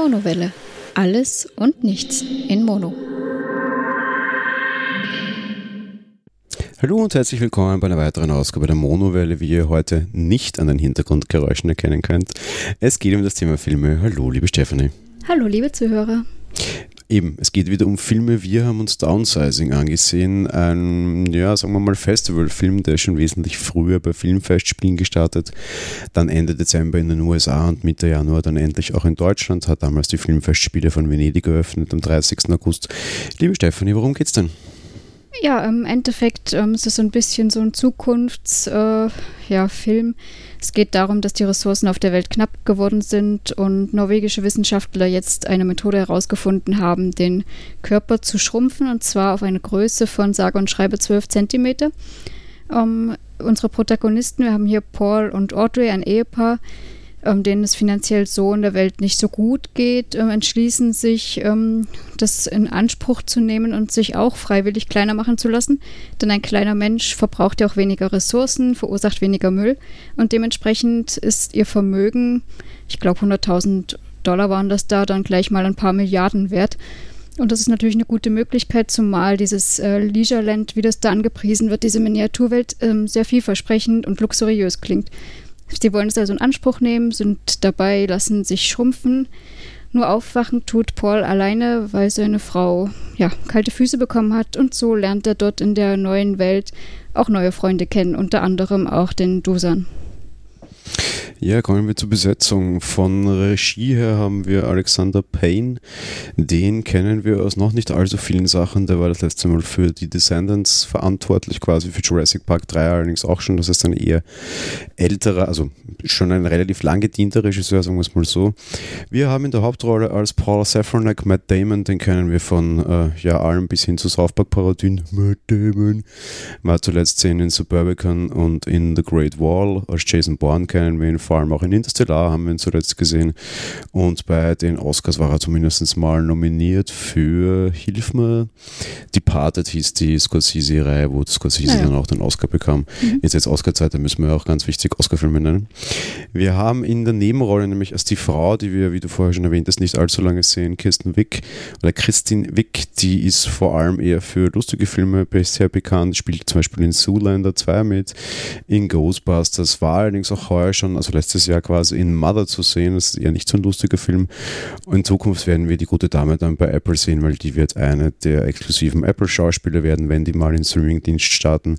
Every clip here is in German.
Monowelle. Alles und nichts in Mono. Hallo und herzlich willkommen bei einer weiteren Ausgabe der Monowelle, wie ihr heute nicht an den Hintergrundgeräuschen erkennen könnt. Es geht um das Thema Filme. Hallo, liebe Stephanie. Hallo, liebe Zuhörer. Eben, es geht wieder um Filme. Wir haben uns Downsizing angesehen. Ein, ja, sagen wir mal, Festivalfilm, der ist schon wesentlich früher bei Filmfestspielen gestartet. Dann Ende Dezember in den USA und Mitte Januar dann endlich auch in Deutschland. Hat damals die Filmfestspiele von Venedig eröffnet am 30. August. Liebe Stefanie, worum geht's denn? Ja, im Endeffekt ähm, ist es so ein bisschen so ein Zukunftsfilm. Äh, ja, es geht darum, dass die Ressourcen auf der Welt knapp geworden sind und norwegische Wissenschaftler jetzt eine Methode herausgefunden haben, den Körper zu schrumpfen und zwar auf eine Größe von sage und schreibe 12 Zentimeter. Ähm, unsere Protagonisten, wir haben hier Paul und Audrey, ein Ehepaar, ähm, denen es finanziell so in der Welt nicht so gut geht, ähm, entschließen sich, ähm, das in Anspruch zu nehmen und sich auch freiwillig kleiner machen zu lassen. Denn ein kleiner Mensch verbraucht ja auch weniger Ressourcen, verursacht weniger Müll und dementsprechend ist ihr Vermögen, ich glaube 100.000 Dollar waren das da, dann gleich mal ein paar Milliarden wert. Und das ist natürlich eine gute Möglichkeit, zumal dieses äh, Leisureland, wie das da angepriesen wird, diese Miniaturwelt, ähm, sehr vielversprechend und luxuriös klingt. Sie wollen es also in Anspruch nehmen, sind dabei, lassen sich schrumpfen. Nur aufwachen tut Paul alleine, weil seine Frau ja, kalte Füße bekommen hat und so lernt er dort in der neuen Welt auch neue Freunde kennen, unter anderem auch den Dusan. Ja, kommen wir zur Besetzung. Von Regie her haben wir Alexander Payne. Den kennen wir aus noch nicht allzu vielen Sachen. Der war das letzte Mal für die Descendants verantwortlich, quasi für Jurassic Park 3 allerdings auch schon. Das ist ein eher älterer, also schon ein relativ lang gedienter Regisseur, sagen wir es mal so. Wir haben in der Hauptrolle als Paul Safranek Matt Damon. Den kennen wir von äh, ja, allem bis hin zu South Park Parodien. Matt Damon war zuletzt in Suburbicon und in The Great Wall. Als Jason Bourne kennen wir ihn vor allem auch in Interstellar haben wir ihn zuletzt gesehen. Und bei den Oscars war er zumindest mal nominiert für, hilf mir, Departed hieß die Scorsese-Reihe, wo Scorsese ja. dann auch den Oscar bekam. Mhm. Jetzt jetzt Oscar-Zeit, da müssen wir auch ganz wichtig Oscar-Filme nennen. Wir haben in der Nebenrolle nämlich als die Frau, die wir, wie du vorher schon erwähnt hast, nicht allzu lange sehen, Kirsten Wick oder Christine Wick, die ist vor allem eher für lustige Filme bisher bekannt, spielt zum Beispiel in Zoolander 2 mit, in Ghostbusters, war allerdings auch heuer schon, also letztes Jahr quasi in Mother zu sehen. Das ist eher nicht so ein lustiger Film. in Zukunft werden wir die gute Dame dann bei Apple sehen, weil die wird eine der exklusiven Apple-Schauspieler werden, wenn die mal in Streaming-Dienst starten.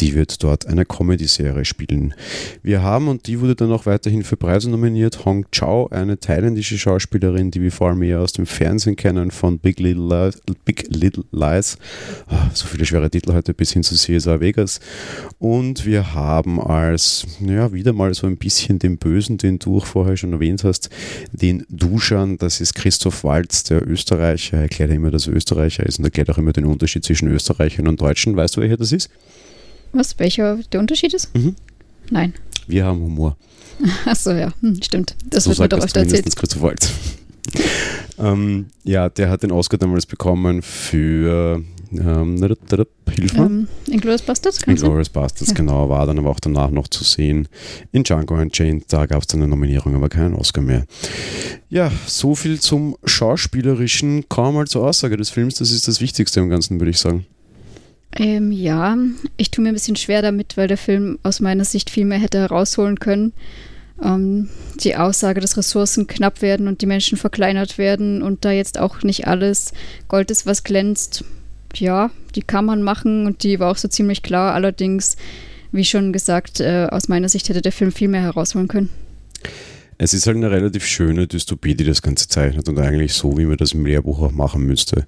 Die wird dort eine Comedy-Serie spielen. Wir haben, und die wurde dann auch weiterhin für Preise nominiert, Hong Chao, eine thailändische Schauspielerin, die wir vor allem eher aus dem Fernsehen kennen, von Big Little Lies. Big Little Lies. Oh, so viele schwere Titel heute bis hin zu CSA Vegas. Und wir haben als, ja, wieder mal so ein bisschen den Bösen, den du auch vorher schon erwähnt hast, den Duschan, das ist Christoph Walz, der Österreicher. Er erklärt immer, dass er Österreicher ist und erklärt auch immer den Unterschied zwischen Österreichern und Deutschen. Weißt du, welcher das ist? Was, welcher der Unterschied ist? Mhm. Nein. Wir haben Humor. Achso, ja, hm, stimmt. Das so wird mir doch öfter erzählt. Christoph Walz. ähm, ja, der hat den Oscar damals bekommen für ähm, hilf mir. Ähm, Inglourious Bastards? Inglourious Bastards, ja. genau, war dann aber auch danach noch zu sehen. In Django Unchained, da gab es dann eine Nominierung, aber keinen Oscar mehr. Ja, so viel zum Schauspielerischen. Kaum mal zur Aussage des Films, das ist das Wichtigste im Ganzen, würde ich sagen. Ähm, ja, ich tue mir ein bisschen schwer damit, weil der Film aus meiner Sicht viel mehr hätte herausholen können. Ähm, die Aussage, dass Ressourcen knapp werden und die Menschen verkleinert werden und da jetzt auch nicht alles Gold ist, was glänzt, ja, die kann man machen und die war auch so ziemlich klar. Allerdings, wie schon gesagt, äh, aus meiner Sicht hätte der Film viel mehr herausholen können. Es ist halt eine relativ schöne Dystopie, die das Ganze zeichnet und eigentlich so, wie man das im Lehrbuch auch machen müsste.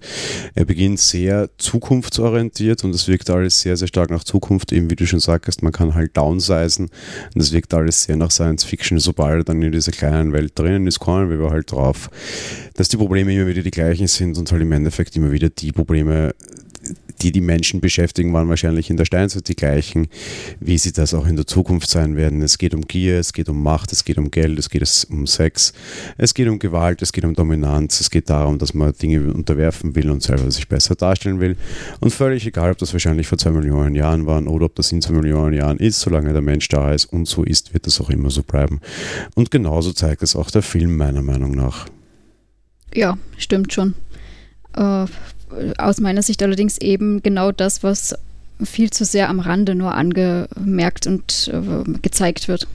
Er beginnt sehr zukunftsorientiert und es wirkt alles sehr, sehr stark nach Zukunft, eben wie du schon sagst, man kann halt downsizen und es wirkt alles sehr nach Science Fiction. Sobald er dann in dieser kleinen Welt drinnen ist, kommen wir halt drauf, dass die Probleme immer wieder die gleichen sind und halt im Endeffekt immer wieder die Probleme die die Menschen beschäftigen, waren wahrscheinlich in der Steinzeit die gleichen, wie sie das auch in der Zukunft sein werden. Es geht um Gier, es geht um Macht, es geht um Geld, es geht um Sex, es geht um Gewalt, es geht um Dominanz, es geht darum, dass man Dinge unterwerfen will und selber sich besser darstellen will. Und völlig egal, ob das wahrscheinlich vor zwei Millionen Jahren waren oder ob das in zwei Millionen Jahren ist, solange der Mensch da ist und so ist, wird das auch immer so bleiben. Und genauso zeigt es auch der Film meiner Meinung nach. Ja, stimmt schon. Äh, aus meiner Sicht allerdings eben genau das, was viel zu sehr am Rande nur angemerkt und äh, gezeigt wird.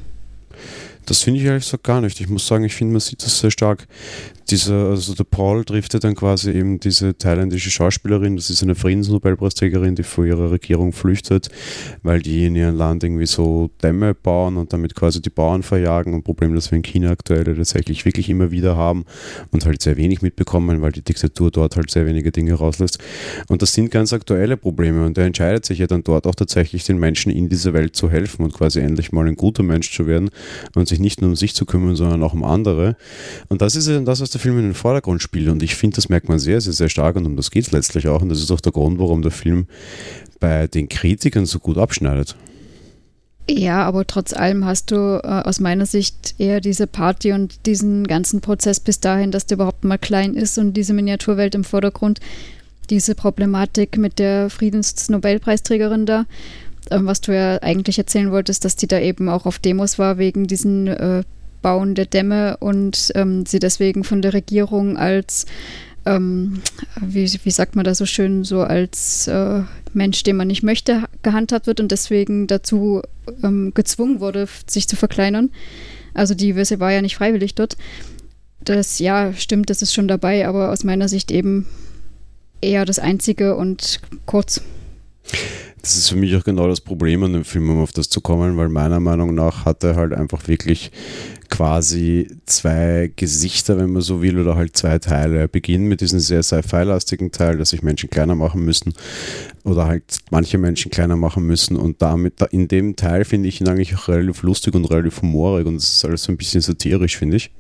Das finde ich ehrlich gesagt gar nicht. Ich muss sagen, ich finde, man sieht das sehr stark dieser, also der Paul trifft ja dann quasi eben diese thailändische Schauspielerin, das ist eine Friedensnobelpreisträgerin, die vor ihrer Regierung flüchtet, weil die in ihrem Land irgendwie so Dämme bauen und damit quasi die Bauern verjagen. Ein Problem, das wir in China aktuell tatsächlich wirklich immer wieder haben und halt sehr wenig mitbekommen, weil die Diktatur dort halt sehr wenige Dinge rauslässt. Und das sind ganz aktuelle Probleme und er entscheidet sich ja dann dort auch tatsächlich den Menschen in dieser Welt zu helfen und quasi endlich mal ein guter Mensch zu werden und sich nicht nur um sich zu kümmern, sondern auch um andere. Und das ist ja dann das, was der Film in den Vordergrund spielt. Und ich finde, das merkt man sehr, sehr, sehr stark und um das geht es letztlich auch. Und das ist auch der Grund, warum der Film bei den Kritikern so gut abschneidet. Ja, aber trotz allem hast du äh, aus meiner Sicht eher diese Party und diesen ganzen Prozess bis dahin, dass der überhaupt mal klein ist und diese Miniaturwelt im Vordergrund, diese Problematik mit der Friedensnobelpreisträgerin da, äh, was du ja eigentlich erzählen wolltest, dass die da eben auch auf Demos war wegen diesen äh, Bauen der Dämme und ähm, sie deswegen von der Regierung als, ähm, wie, wie sagt man da so schön, so als äh, Mensch, den man nicht möchte, gehandhabt wird und deswegen dazu ähm, gezwungen wurde, sich zu verkleinern. Also die Wisse war ja nicht freiwillig dort. Das, ja, stimmt, das ist schon dabei, aber aus meiner Sicht eben eher das Einzige und kurz. Das ist für mich auch genau das Problem an dem Film, um auf das zu kommen, weil meiner Meinung nach hat er halt einfach wirklich quasi zwei Gesichter, wenn man so will, oder halt zwei Teile. Er beginnt mit diesem sehr sci-fi-lastigen Teil, dass sich Menschen kleiner machen müssen oder halt manche Menschen kleiner machen müssen und damit in dem Teil finde ich ihn eigentlich auch relativ lustig und relativ humorig und es ist alles so ein bisschen satirisch, finde ich.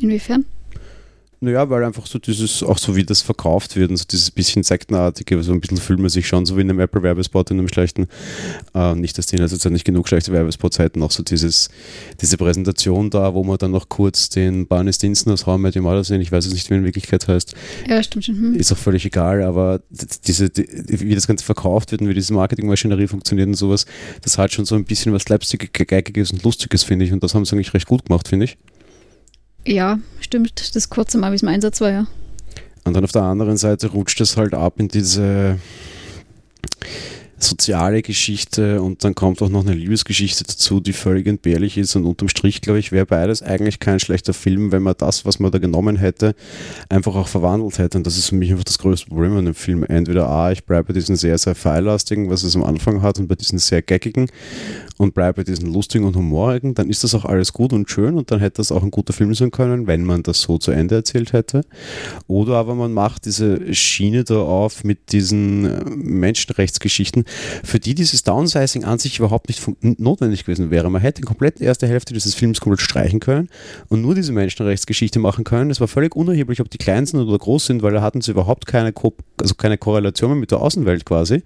Inwiefern? Naja, weil einfach so dieses, auch so wie das verkauft wird und so dieses bisschen sektenartige, so ein bisschen fühlt man sich schon so wie in einem Apple-Werbespot, in einem schlechten, äh, nicht, dass die in letzter Zeit nicht genug schlechte Werbespots hätten, auch so dieses, diese Präsentation da, wo man dann noch kurz den Barney Stinson aus Raum mit dem Mother sehen, ich weiß es nicht, wie in Wirklichkeit heißt. Ja, stimmt schon. Hm. Ist auch völlig egal, aber diese, die, wie das Ganze verkauft wird und wie diese Marketingmaschinerie funktioniert und sowas, das hat schon so ein bisschen was Slapstick-Geigiges und Lustiges, finde ich, und das haben sie eigentlich recht gut gemacht, finde ich. Ja, stimmt. Das kurze Mal, wie es im Einsatz war, ja. Und dann auf der anderen Seite rutscht es halt ab in diese soziale Geschichte und dann kommt auch noch eine Liebesgeschichte dazu, die völlig entbehrlich ist und unterm Strich, glaube ich, wäre beides eigentlich kein schlechter Film, wenn man das, was man da genommen hätte, einfach auch verwandelt hätte und das ist für mich einfach das größte Problem an dem Film. Entweder A, ich bleibe bei diesen sehr, sehr pfeillastigen, was es am Anfang hat und bei diesen sehr geckigen und bleibe bei diesen lustigen und humorigen, dann ist das auch alles gut und schön und dann hätte das auch ein guter Film sein können, wenn man das so zu Ende erzählt hätte. Oder aber man macht diese Schiene da auf mit diesen Menschenrechtsgeschichten, für die dieses Downsizing an sich überhaupt nicht notwendig gewesen wäre. Man hätte die komplette erste Hälfte dieses Films komplett streichen können und nur diese Menschenrechtsgeschichte machen können. Es war völlig unerheblich, ob die klein sind oder groß sind, weil da hatten sie überhaupt keine, Ko also keine Korrelation mit der Außenwelt quasi.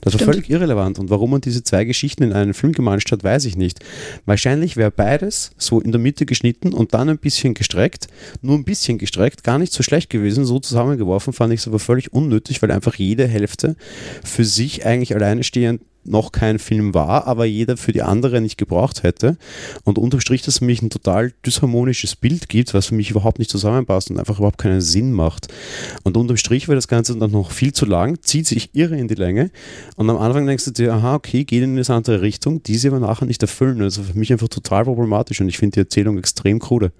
Das Stimmt. war völlig irrelevant. Und warum man diese zwei Geschichten in einen Film gemanscht hat, weiß ich nicht. Wahrscheinlich wäre beides so in der Mitte geschnitten und dann ein bisschen gestreckt, nur ein bisschen gestreckt, gar nicht so schlecht gewesen. So zusammengeworfen fand ich es aber völlig unnötig, weil einfach jede Hälfte für sich eigentlich alleine stehend noch kein Film war, aber jeder für die andere nicht gebraucht hätte. Und unterm Strich, dass es für mich ein total dysharmonisches Bild gibt, was für mich überhaupt nicht zusammenpasst und einfach überhaupt keinen Sinn macht. Und unterm Strich wäre das Ganze dann noch viel zu lang, zieht sich irre in die Länge. Und am Anfang denkst du dir, aha, okay, geht in eine andere Richtung, die sie aber nachher nicht erfüllen. Also für mich einfach total problematisch und ich finde die Erzählung extrem krude.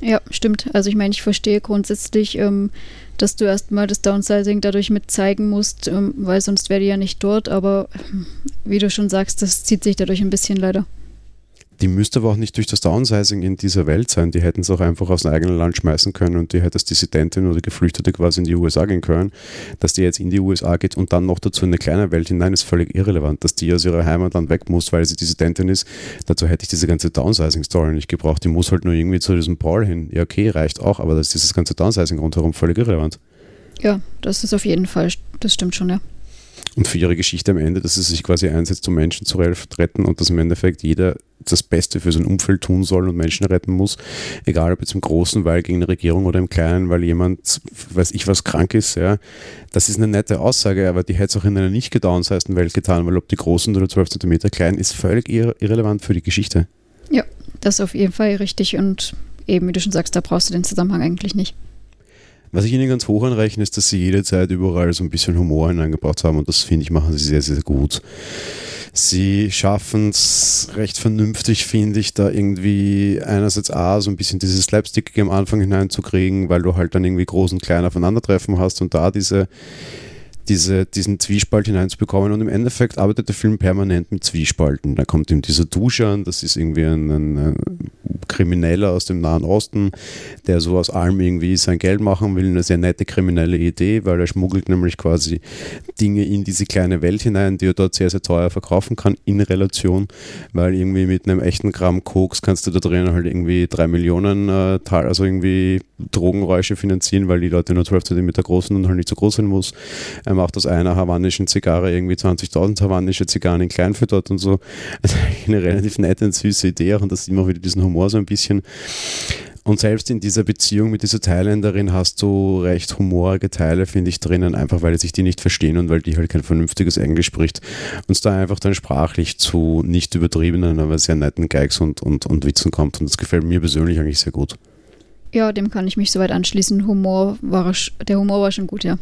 Ja, stimmt. Also ich meine, ich verstehe grundsätzlich, ähm, dass du erstmal das Downsizing dadurch mit zeigen musst, ähm, weil sonst wäre die ja nicht dort, aber ähm, wie du schon sagst, das zieht sich dadurch ein bisschen leider. Die müsste aber auch nicht durch das Downsizing in dieser Welt sein. Die hätten es auch einfach aus dem eigenen Land schmeißen können und die hätte als Dissidentin oder Geflüchtete quasi in die USA gehen können. Dass die jetzt in die USA geht und dann noch dazu in eine kleine Welt hinein, ist völlig irrelevant. Dass die aus ihrer Heimat dann weg muss, weil sie Dissidentin ist, dazu hätte ich diese ganze Downsizing-Story nicht gebraucht. Die muss halt nur irgendwie zu diesem Paul hin. Ja, okay, reicht auch, aber das ist dieses ganze Downsizing rundherum völlig irrelevant. Ja, das ist auf jeden Fall, das stimmt schon, ja. Und für ihre Geschichte am Ende, dass sie sich quasi einsetzt, um Menschen zu retten und dass im Endeffekt jeder das Beste für sein Umfeld tun soll und Menschen retten muss, egal ob jetzt im Großen, weil gegen eine Regierung oder im Kleinen, weil jemand, weiß ich was, krank ist, ja. Das ist eine nette Aussage, aber die hätte es auch in einer nicht gedownsized Welt getan, weil ob die großen oder 12 cm klein ist völlig irre irrelevant für die Geschichte. Ja, das ist auf jeden Fall richtig und eben, wie du schon sagst, da brauchst du den Zusammenhang eigentlich nicht. Was ich ihnen ganz hoch anrechne, ist, dass sie jede Zeit überall so ein bisschen Humor hineingebracht haben und das finde ich, machen sie sehr, sehr gut. Sie schaffen es recht vernünftig, finde ich, da irgendwie einerseits A, so ein bisschen dieses Slapstick am Anfang hineinzukriegen, weil du halt dann irgendwie groß und klein aufeinandertreffen hast und da diese diese, diesen Zwiespalt hineinzubekommen. Und im Endeffekt arbeitet der Film permanent mit Zwiespalten. Da kommt ihm dieser Duscher an, das ist irgendwie ein, ein, ein, Krimineller aus dem Nahen Osten, der so aus allem irgendwie sein Geld machen will. Eine sehr nette kriminelle Idee, weil er schmuggelt nämlich quasi Dinge in diese kleine Welt hinein, die er dort sehr, sehr teuer verkaufen kann in Relation, weil irgendwie mit einem echten Gramm Koks kannst du da drinnen halt irgendwie drei Millionen, äh, also irgendwie Drogenräusche finanzieren, weil die Leute nur 12 cm groß sind und halt nicht so groß sein muss. Macht aus einer havanischen Zigarre irgendwie 20.000 havanische Zigarren in klein und so. Also eine relativ nette und süße Idee auch und das immer wieder diesen Humor so ein bisschen. Und selbst in dieser Beziehung mit dieser Thailänderin hast du recht humorige Teile, finde ich, drinnen, einfach weil sich die nicht verstehen und weil die halt kein vernünftiges Englisch spricht. Und es da einfach dann sprachlich zu nicht übertriebenen, aber sehr netten Geigs und, und, und Witzen kommt. Und das gefällt mir persönlich eigentlich sehr gut. Ja, dem kann ich mich soweit anschließen. Humor war, der Humor war schon gut, ja.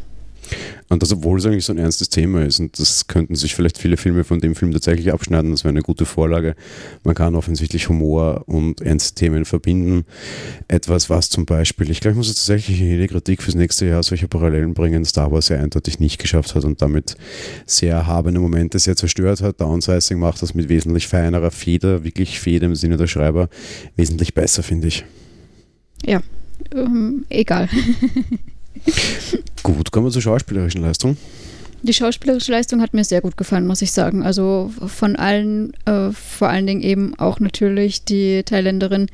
Und das, obwohl es eigentlich so ein ernstes Thema ist. Und das könnten sich vielleicht viele Filme von dem Film tatsächlich abschneiden. Das wäre eine gute Vorlage. Man kann offensichtlich Humor und ernste Themen verbinden. Etwas, was zum Beispiel, ich glaube, ich muss jetzt tatsächlich in jede Kritik fürs nächste Jahr solche Parallelen bringen, Star Wars sehr eindeutig nicht geschafft hat und damit sehr erhabene Momente sehr zerstört hat. Downsizing macht das mit wesentlich feinerer Feder, wirklich Feder im Sinne der Schreiber, wesentlich besser, finde ich. Ja, ähm, egal. Gut, kommen wir zur schauspielerischen Leistung. Die schauspielerische Leistung hat mir sehr gut gefallen, muss ich sagen. Also von allen, äh, vor allen Dingen eben auch natürlich die Thailänderin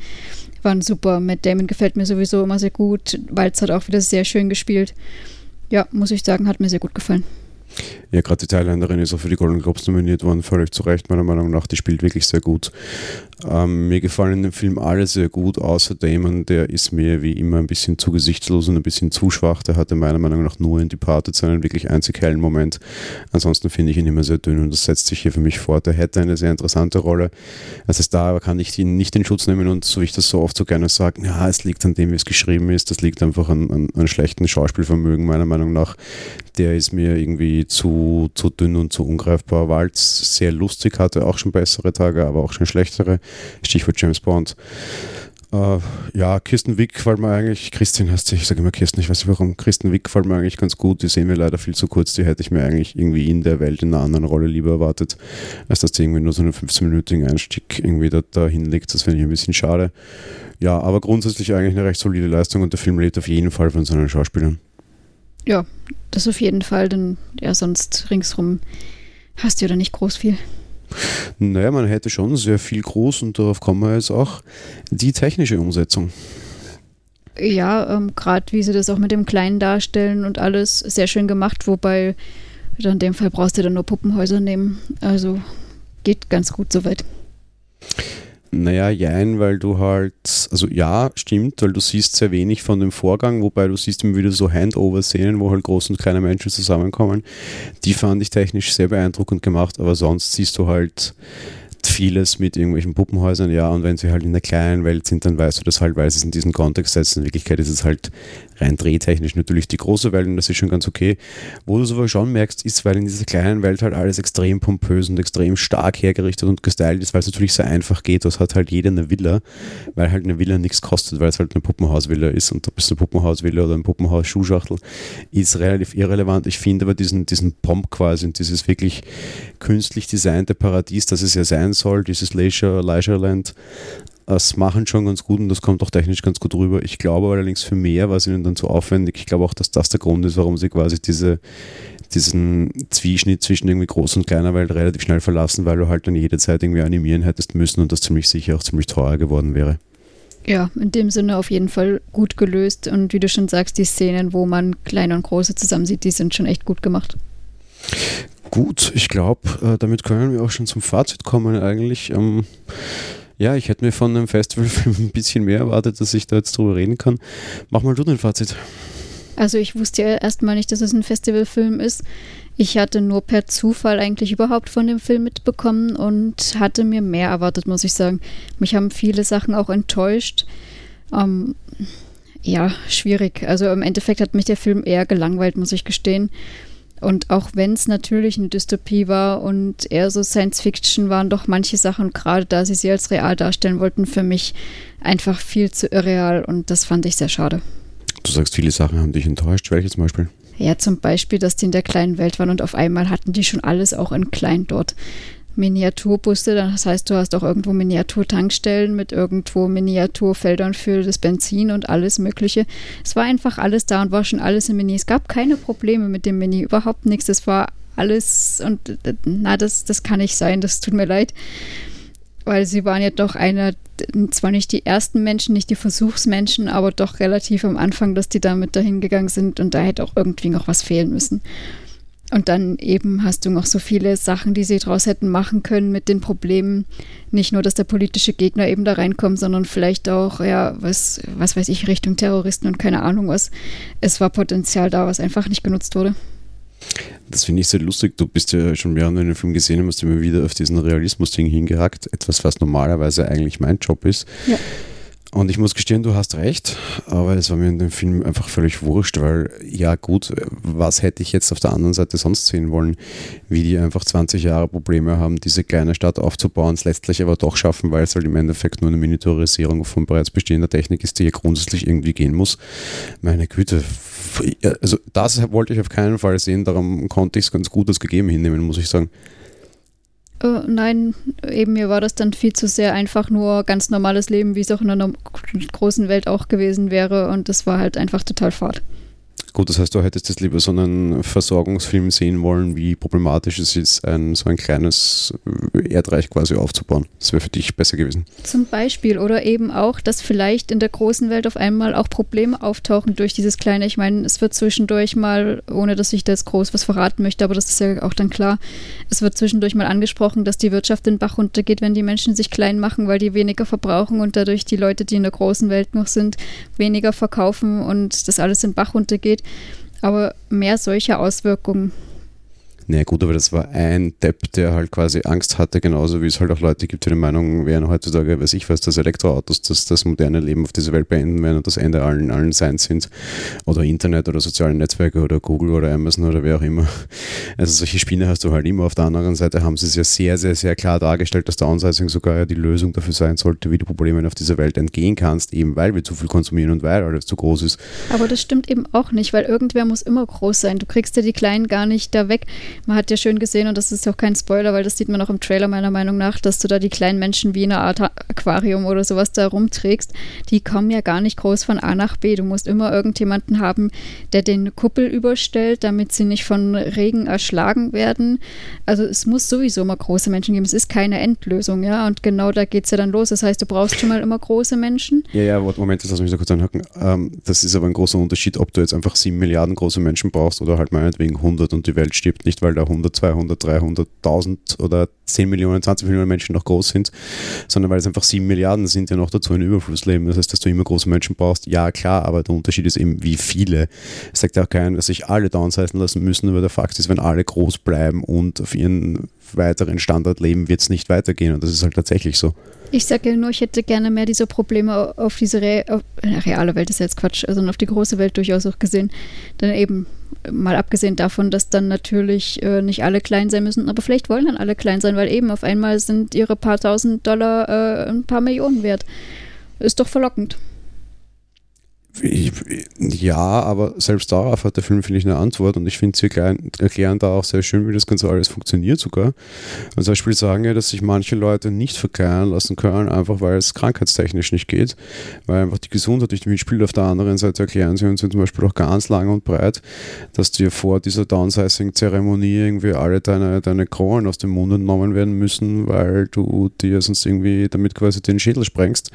waren super. Matt Damon gefällt mir sowieso immer sehr gut. Walz hat auch wieder sehr schön gespielt. Ja, muss ich sagen, hat mir sehr gut gefallen. Ja, gerade die Thailänderin ist auch für die Golden Globes nominiert worden, völlig zu Recht, meiner Meinung nach. Die spielt wirklich sehr gut. Ähm, mir gefallen in dem Film alle sehr gut, außer Damon, der ist mir wie immer ein bisschen zu gesichtslos und ein bisschen zu schwach. Der hatte meiner Meinung nach nur in Departed seinen wirklich einzig hellen Moment. Ansonsten finde ich ihn immer sehr dünn und das setzt sich hier für mich fort. Er hätte eine sehr interessante Rolle. Also ist da kann ich ihn nicht in Schutz nehmen und so wie ich das so oft so gerne sage, ja, es liegt an dem, wie es geschrieben ist. Das liegt einfach an, an, an schlechten Schauspielvermögen, meiner Meinung nach. Der ist mir irgendwie zu, zu dünn und zu ungreifbar. Walz sehr lustig, hatte auch schon bessere Tage, aber auch schon schlechtere. Stichwort James Bond. Uh, ja, Kirsten Wick gefällt mir eigentlich, Christian heißt sie, ich sage immer Kirsten, ich weiß nicht warum, Kirsten Wick gefällt mir eigentlich ganz gut, die sehen wir leider viel zu kurz, die hätte ich mir eigentlich irgendwie in der Welt in einer anderen Rolle lieber erwartet, als dass die irgendwie nur so einen 15-minütigen Einstieg irgendwie da, da hinlegt, das finde ich ein bisschen schade. Ja, aber grundsätzlich eigentlich eine recht solide Leistung und der Film lebt auf jeden Fall von seinen Schauspielern. Ja, das auf jeden Fall, denn ja, sonst ringsrum hast du ja da nicht groß viel. Naja, man hätte schon sehr viel groß und darauf kommen wir jetzt auch, die technische Umsetzung. Ja, ähm, gerade wie sie das auch mit dem Kleinen darstellen und alles sehr schön gemacht, wobei in dem Fall brauchst du dann nur Puppenhäuser nehmen. Also geht ganz gut soweit. Naja, jein, weil du halt, also ja, stimmt, weil du siehst sehr wenig von dem Vorgang, wobei du siehst immer wieder so Handover-Szenen, wo halt große und kleine Menschen zusammenkommen. Die fand ich technisch sehr beeindruckend gemacht, aber sonst siehst du halt vieles mit irgendwelchen Puppenhäusern, ja, und wenn sie halt in der kleinen Welt sind, dann weißt du das halt, weil sie es in diesen Kontext setzen. In Wirklichkeit ist es halt rein drehtechnisch natürlich die große Welt und das ist schon ganz okay. Wo du es aber schon merkst, ist, weil in dieser kleinen Welt halt alles extrem pompös und extrem stark hergerichtet und gestylt ist, weil es natürlich sehr einfach geht. Das hat halt jeder eine Villa, weil halt eine Villa nichts kostet, weil es halt eine Puppenhausvilla ist und ob es eine Puppenhausvilla oder ein Puppenhaus-Schuhschachtel ist relativ irrelevant. Ich finde aber diesen, diesen Pomp quasi und dieses wirklich künstlich designte Paradies, das es ja sein soll, dieses Leisure, Leisureland, das machen schon ganz gut und das kommt auch technisch ganz gut rüber. Ich glaube allerdings für mehr war es ihnen dann zu aufwendig. Ich glaube auch, dass das der Grund ist, warum sie quasi diese, diesen Zwieschnitt zwischen irgendwie groß und kleiner Welt relativ schnell verlassen, weil du halt dann jede Zeit irgendwie animieren hättest müssen und das ziemlich sicher auch ziemlich teuer geworden wäre. Ja, in dem Sinne auf jeden Fall gut gelöst und wie du schon sagst, die Szenen, wo man kleine und große zusammen sieht, die sind schon echt gut gemacht. Gut, ich glaube, äh, damit können wir auch schon zum Fazit kommen eigentlich. Ähm, ja, ich hätte mir von einem Festivalfilm ein bisschen mehr erwartet, dass ich da jetzt drüber reden kann. Mach mal du dein Fazit. Also ich wusste ja erstmal nicht, dass es ein Festivalfilm ist. Ich hatte nur per Zufall eigentlich überhaupt von dem Film mitbekommen und hatte mir mehr erwartet, muss ich sagen. Mich haben viele Sachen auch enttäuscht. Ähm, ja, schwierig. Also im Endeffekt hat mich der Film eher gelangweilt, muss ich gestehen. Und auch wenn es natürlich eine Dystopie war und eher so Science Fiction, waren doch manche Sachen, gerade da sie sie als real darstellen wollten, für mich einfach viel zu irreal und das fand ich sehr schade. Du sagst, viele Sachen haben dich enttäuscht. Welche zum Beispiel? Ja, zum Beispiel, dass die in der kleinen Welt waren und auf einmal hatten die schon alles auch in klein dort. Miniaturbusse, das heißt, du hast auch irgendwo Miniaturtankstellen mit irgendwo Miniaturfeldern für das Benzin und alles Mögliche. Es war einfach alles da und war schon alles im Mini. Es gab keine Probleme mit dem Mini, überhaupt nichts. Es war alles und na, das, das kann nicht sein, das tut mir leid. Weil sie waren ja doch einer, zwar nicht die ersten Menschen, nicht die Versuchsmenschen, aber doch relativ am Anfang, dass die damit dahin gegangen sind und da hätte auch irgendwie noch was fehlen müssen. Und dann eben hast du noch so viele Sachen, die sie daraus hätten machen können mit den Problemen. Nicht nur, dass der politische Gegner eben da reinkommt, sondern vielleicht auch, ja, was, was weiß ich, Richtung Terroristen und keine Ahnung was. Es war Potenzial da, was einfach nicht genutzt wurde. Das finde ich sehr lustig. Du bist ja schon mehrere in dem Film gesehen und hast immer wieder auf diesen Realismus-Ding hingehackt. Etwas, was normalerweise eigentlich mein Job ist. Ja. Und ich muss gestehen, du hast recht, aber es war mir in dem Film einfach völlig wurscht, weil ja gut, was hätte ich jetzt auf der anderen Seite sonst sehen wollen, wie die einfach 20 Jahre Probleme haben, diese kleine Stadt aufzubauen, es letztlich aber doch schaffen, weil es halt im Endeffekt nur eine Miniaturisierung von bereits bestehender Technik ist, die hier grundsätzlich irgendwie gehen muss. Meine Güte, also das wollte ich auf keinen Fall sehen, darum konnte ich es ganz gut als gegeben hinnehmen, muss ich sagen. Äh, nein, eben mir war das dann viel zu sehr einfach nur ganz normales Leben, wie es auch in einer großen Welt auch gewesen wäre. Und das war halt einfach total fad. Gut, das heißt, du hättest jetzt lieber so einen Versorgungsfilm sehen wollen, wie problematisch es ist, ein, so ein kleines Erdreich quasi aufzubauen. Das wäre für dich besser gewesen. Zum Beispiel. Oder eben auch, dass vielleicht in der großen Welt auf einmal auch Probleme auftauchen durch dieses kleine. Ich meine, es wird zwischendurch mal, ohne dass ich da jetzt groß was verraten möchte, aber das ist ja auch dann klar, es wird zwischendurch mal angesprochen, dass die Wirtschaft den Bach runtergeht, wenn die Menschen sich klein machen, weil die weniger verbrauchen und dadurch die Leute, die in der großen Welt noch sind, weniger verkaufen und das alles den Bach runtergeht. Aber mehr solcher Auswirkungen naja gut, aber das war ein Depp, der halt quasi Angst hatte, genauso wie es halt auch Leute gibt, die der Meinung wären heutzutage, weiß ich was, dass Elektroautos das, das moderne Leben auf dieser Welt beenden werden und das Ende allen, allen Seins sind. Oder Internet oder soziale Netzwerke oder Google oder Amazon oder wer auch immer. Also solche Spiele hast du halt immer. Auf der anderen Seite haben sie es ja sehr, sehr, sehr klar dargestellt, dass Downsizing sogar ja die Lösung dafür sein sollte, wie du Problemen auf dieser Welt entgehen kannst, eben weil wir zu viel konsumieren und weil alles zu groß ist. Aber das stimmt eben auch nicht, weil irgendwer muss immer groß sein. Du kriegst ja die Kleinen gar nicht da weg. Man hat ja schön gesehen, und das ist auch kein Spoiler, weil das sieht man auch im Trailer meiner Meinung nach, dass du da die kleinen Menschen wie in einer Art Aquarium oder sowas da rumträgst. Die kommen ja gar nicht groß von A nach B. Du musst immer irgendjemanden haben, der den Kuppel überstellt, damit sie nicht von Regen erschlagen werden. Also es muss sowieso immer große Menschen geben. Es ist keine Endlösung, ja. Und genau da geht es ja dann los. Das heißt, du brauchst schon mal immer große Menschen. Ja, ja, Moment, das lass mich da kurz anhaken. Ähm, das ist aber ein großer Unterschied, ob du jetzt einfach sieben Milliarden große Menschen brauchst oder halt meinetwegen 100 und die Welt stirbt nicht, weil da 100, 200, 300, 1000 oder 10 Millionen, 20 Millionen Menschen noch groß sind, sondern weil es einfach 7 Milliarden sind, die noch dazu in Überfluss leben. Das heißt, dass du immer große Menschen brauchst. Ja, klar, aber der Unterschied ist eben, wie viele. Es sagt ja auch keiner, dass sich alle downsizen lassen müssen, aber der Fakt ist, wenn alle groß bleiben und auf ihren weiteren Standard leben, wird es nicht weitergehen. Und das ist halt tatsächlich so. Ich sage ja nur, ich hätte gerne mehr dieser Probleme auf diese Re auf, reale Welt, ist jetzt Quatsch, sondern auf die große Welt durchaus auch gesehen. Dann eben mal abgesehen davon, dass dann natürlich äh, nicht alle klein sein müssen, aber vielleicht wollen dann alle klein sein, weil eben auf einmal sind ihre paar tausend Dollar äh, ein paar Millionen wert. Ist doch verlockend. Ja, aber selbst darauf hat der Film, finde ich, eine Antwort und ich finde, sie erklären da auch sehr schön, wie das Ganze alles funktioniert sogar. Und zum Beispiel sagen ja, dass sich manche Leute nicht verkehren lassen können, einfach weil es krankheitstechnisch nicht geht, weil einfach die Gesundheit nicht mitspielt. Auf der anderen Seite erklären sie uns ja zum Beispiel auch ganz lang und breit, dass dir vor dieser Downsizing-Zeremonie irgendwie alle deine, deine Kronen aus dem Mund entnommen werden müssen, weil du dir sonst irgendwie damit quasi den Schädel sprengst.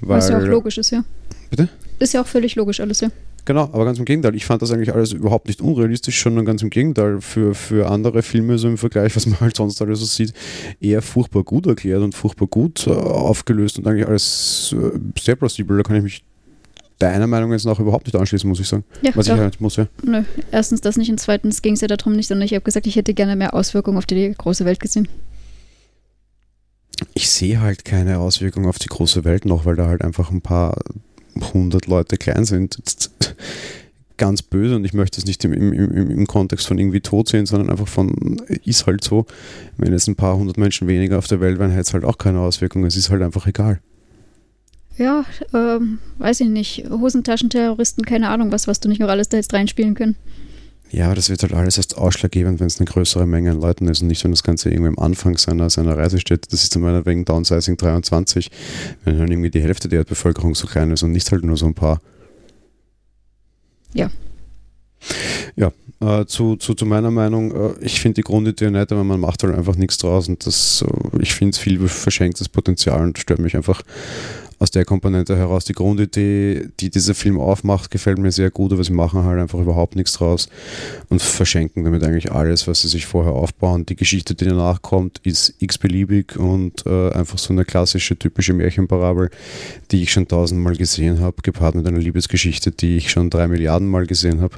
Weil, Was ja auch logisch ist, ja. Bitte? Ist ja auch völlig logisch alles, ja. Genau, aber ganz im Gegenteil. Ich fand das eigentlich alles überhaupt nicht unrealistisch, sondern ganz im Gegenteil. Für, für andere Filme, so im Vergleich, was man halt sonst alles so sieht, eher furchtbar gut erklärt und furchtbar gut äh, aufgelöst und eigentlich alles äh, sehr plausibel. Da kann ich mich deiner Meinung jetzt noch überhaupt nicht anschließen, muss ich sagen. Ja, was doch. ich halt muss, ja. Nö, erstens das nicht und zweitens ging es ja darum nicht, sondern ich habe gesagt, ich hätte gerne mehr Auswirkungen auf die große Welt gesehen. Ich sehe halt keine Auswirkungen auf die große Welt noch, weil da halt einfach ein paar 100 Leute klein sind, ganz böse und ich möchte es nicht im, im, im, im Kontext von irgendwie tot sehen, sondern einfach von, ist halt so, wenn jetzt ein paar hundert Menschen weniger auf der Welt wären, hätte es halt auch keine Auswirkungen. Es ist halt einfach egal. Ja, ähm, weiß ich nicht. Hosentaschenterroristen, keine Ahnung, was, was du nicht noch alles da jetzt reinspielen können. Ja, das wird halt alles erst ausschlaggebend, wenn es eine größere Menge an Leuten ist und nicht, wenn das Ganze irgendwie am Anfang seiner, seiner Reise steht. Das ist dann meinetwegen Downsizing 23, wenn dann irgendwie die Hälfte der Erdbevölkerung so klein ist und nicht halt nur so ein paar. Ja. Ja, äh, zu, zu, zu meiner Meinung, äh, ich finde die Grundidee nett, aber man macht halt einfach nichts draus und das, äh, ich finde es viel verschenktes Potenzial und stört mich einfach aus der Komponente heraus. Die Grundidee, die dieser Film aufmacht, gefällt mir sehr gut, aber sie machen halt einfach überhaupt nichts draus und verschenken damit eigentlich alles, was sie sich vorher aufbauen. Die Geschichte, die danach kommt, ist x-beliebig und äh, einfach so eine klassische, typische Märchenparabel, die ich schon tausendmal gesehen habe, gepaart mit einer Liebesgeschichte, die ich schon drei Milliarden Mal gesehen habe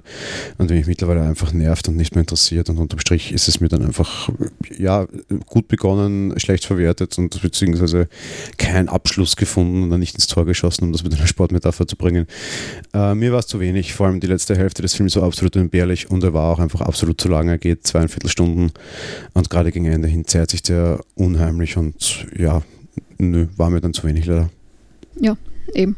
und die mich mittlerweile einfach nervt und nicht mehr interessiert. Und unterm Strich ist es mir dann einfach, ja, gut begonnen, schlecht verwertet und beziehungsweise kein Abschluss gefunden dann nicht ins Tor geschossen, um das mit einer Sportmetapher zu bringen. Äh, mir war es zu wenig, vor allem die letzte Hälfte des Films war absolut entbehrlich und er war auch einfach absolut zu lang. Er geht zweieinviertel Stunden und gerade gegen Ende hin zerrt sich der unheimlich und ja, nö, war mir dann zu wenig leider. Ja, eben.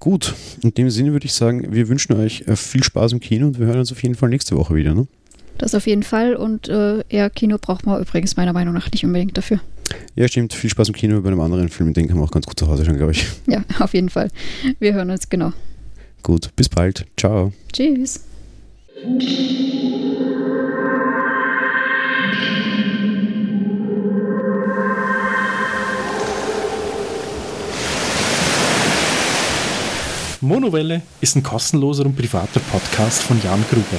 Gut, in dem Sinne würde ich sagen, wir wünschen euch äh, viel Spaß im Kino und wir hören uns auf jeden Fall nächste Woche wieder. Ne? Das auf jeden Fall und äh, eher Kino braucht man übrigens meiner Meinung nach nicht unbedingt dafür. Ja, stimmt. Viel Spaß im Kino bei einem anderen Film. Den kann man auch ganz gut zu Hause schauen, glaube ich. Ja, auf jeden Fall. Wir hören uns genau. Gut, bis bald. Ciao. Tschüss. Monowelle ist ein kostenloser und privater Podcast von Jan Gruber.